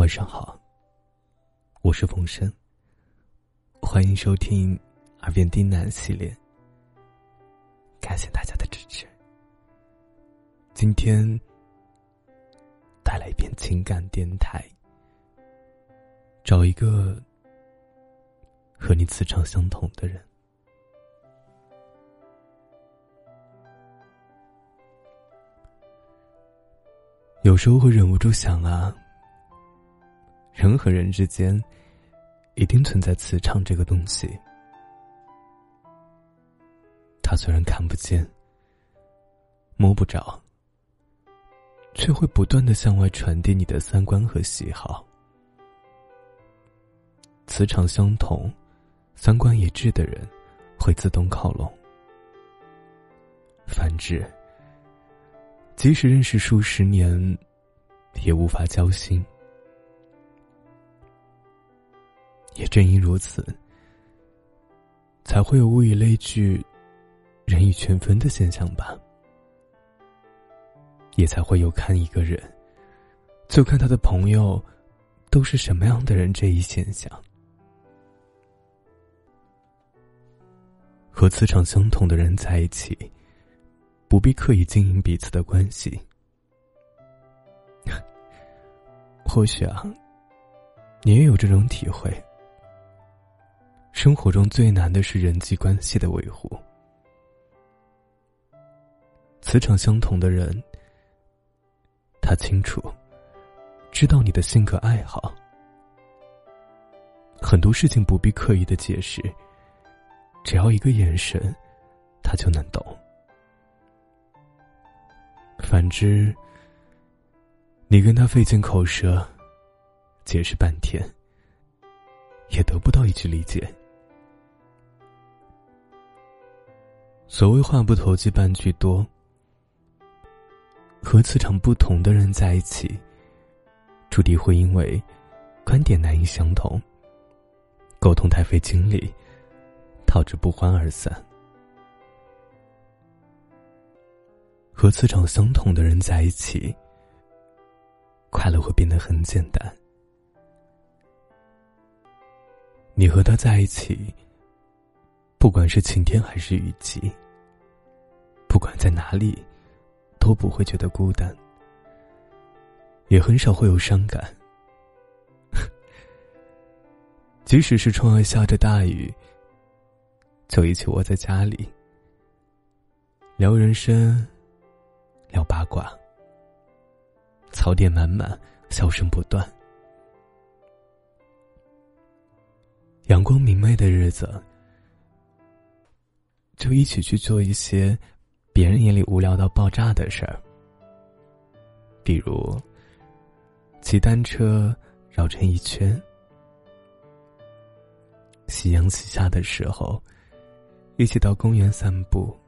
晚上好，我是冯生。欢迎收听《耳边低喃》系列，感谢大家的支持。今天带来一篇情感电台，找一个和你磁场相同的人。有时候会忍不住想啊。人和人之间，一定存在磁场这个东西。它虽然看不见、摸不着，却会不断的向外传递你的三观和喜好。磁场相同、三观一致的人，会自动靠拢。反之，即使认识数十年，也无法交心。也正因如此，才会有物以类聚、人以群分的现象吧。也才会有看一个人，就看他的朋友都是什么样的人这一现象。和磁场相同的人在一起，不必刻意经营彼此的关系。或许啊，你也有这种体会。生活中最难的是人际关系的维护。磁场相同的人，他清楚，知道你的性格爱好，很多事情不必刻意的解释，只要一个眼神，他就能懂。反之，你跟他费尽口舌，解释半天，也得不到一句理解。所谓话不投机半句多，和磁场不同的人在一起，注定会因为观点难以相同，沟通太费精力，导致不欢而散。和磁场相同的人在一起，快乐会变得很简单。你和他在一起。不管是晴天还是雨季，不管在哪里，都不会觉得孤单，也很少会有伤感。即使是窗外下着大雨，就一起窝在家里，聊人生，聊八卦，槽点满满，笑声不断，阳光明媚的日子。就一起去做一些别人眼里无聊到爆炸的事儿，比如骑单车绕成一圈，夕阳西下的时候，一起到公园散步、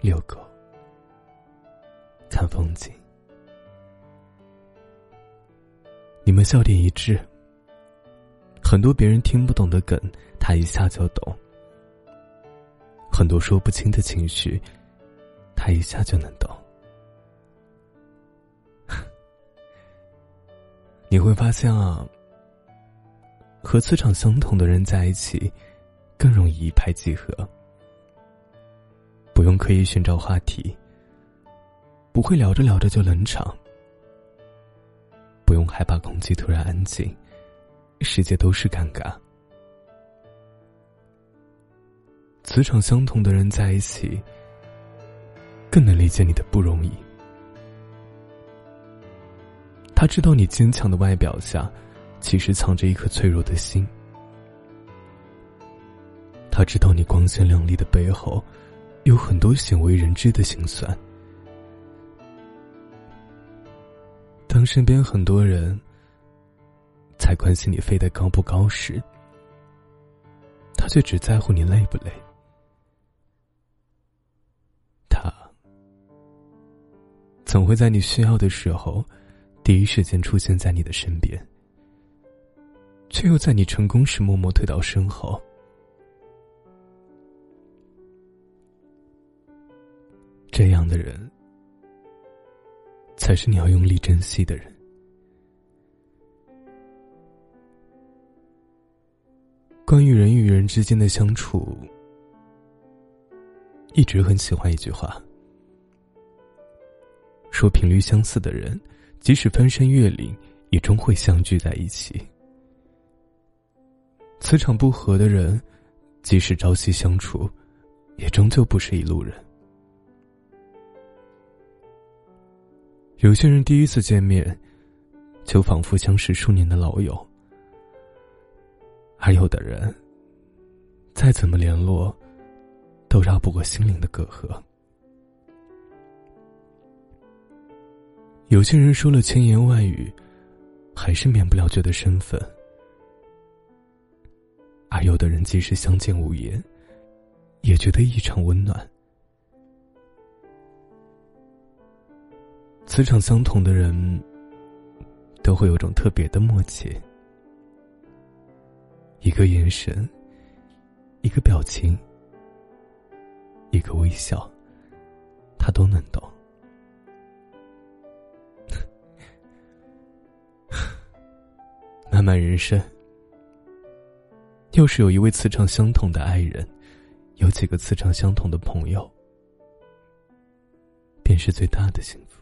遛狗、看风景。你们笑点一致，很多别人听不懂的梗，他一下就懂。很多说不清的情绪，他一下就能懂。你会发现啊，和磁场相同的人在一起，更容易一拍即合。不用刻意寻找话题，不会聊着聊着就冷场，不用害怕空气突然安静，世界都是尴尬。磁场相同的人在一起，更能理解你的不容易。他知道你坚强的外表下，其实藏着一颗脆弱的心。他知道你光鲜亮丽的背后，有很多鲜为人知的心酸。当身边很多人才关心你飞得高不高时，他却只在乎你累不累。总会在你需要的时候第一时间出现在你的身边。却又在你成功时默默退到身后。这样的人才是你要用力珍惜的人。关于人与人之间的相处一直很喜欢一句话。说频率相似的人，即使翻山越岭，也终会相聚在一起；磁场不合的人，即使朝夕相处，也终究不是一路人。有些人第一次见面，就仿佛相识数年的老友。而有的人，再怎么联络，都绕不过心灵的隔阂。有些人说了千言万语，还是免不了觉得身份；而有的人即使相见无言，也觉得异常温暖。磁场相同的人，都会有种特别的默契。一个眼神，一个表情，一个微笑，他都能懂。漫人生，又是有一位磁场相同的爱人，有几个磁场相同的朋友，便是最大的幸福。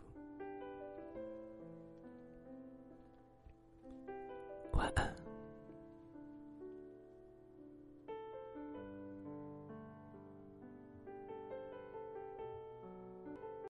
晚安。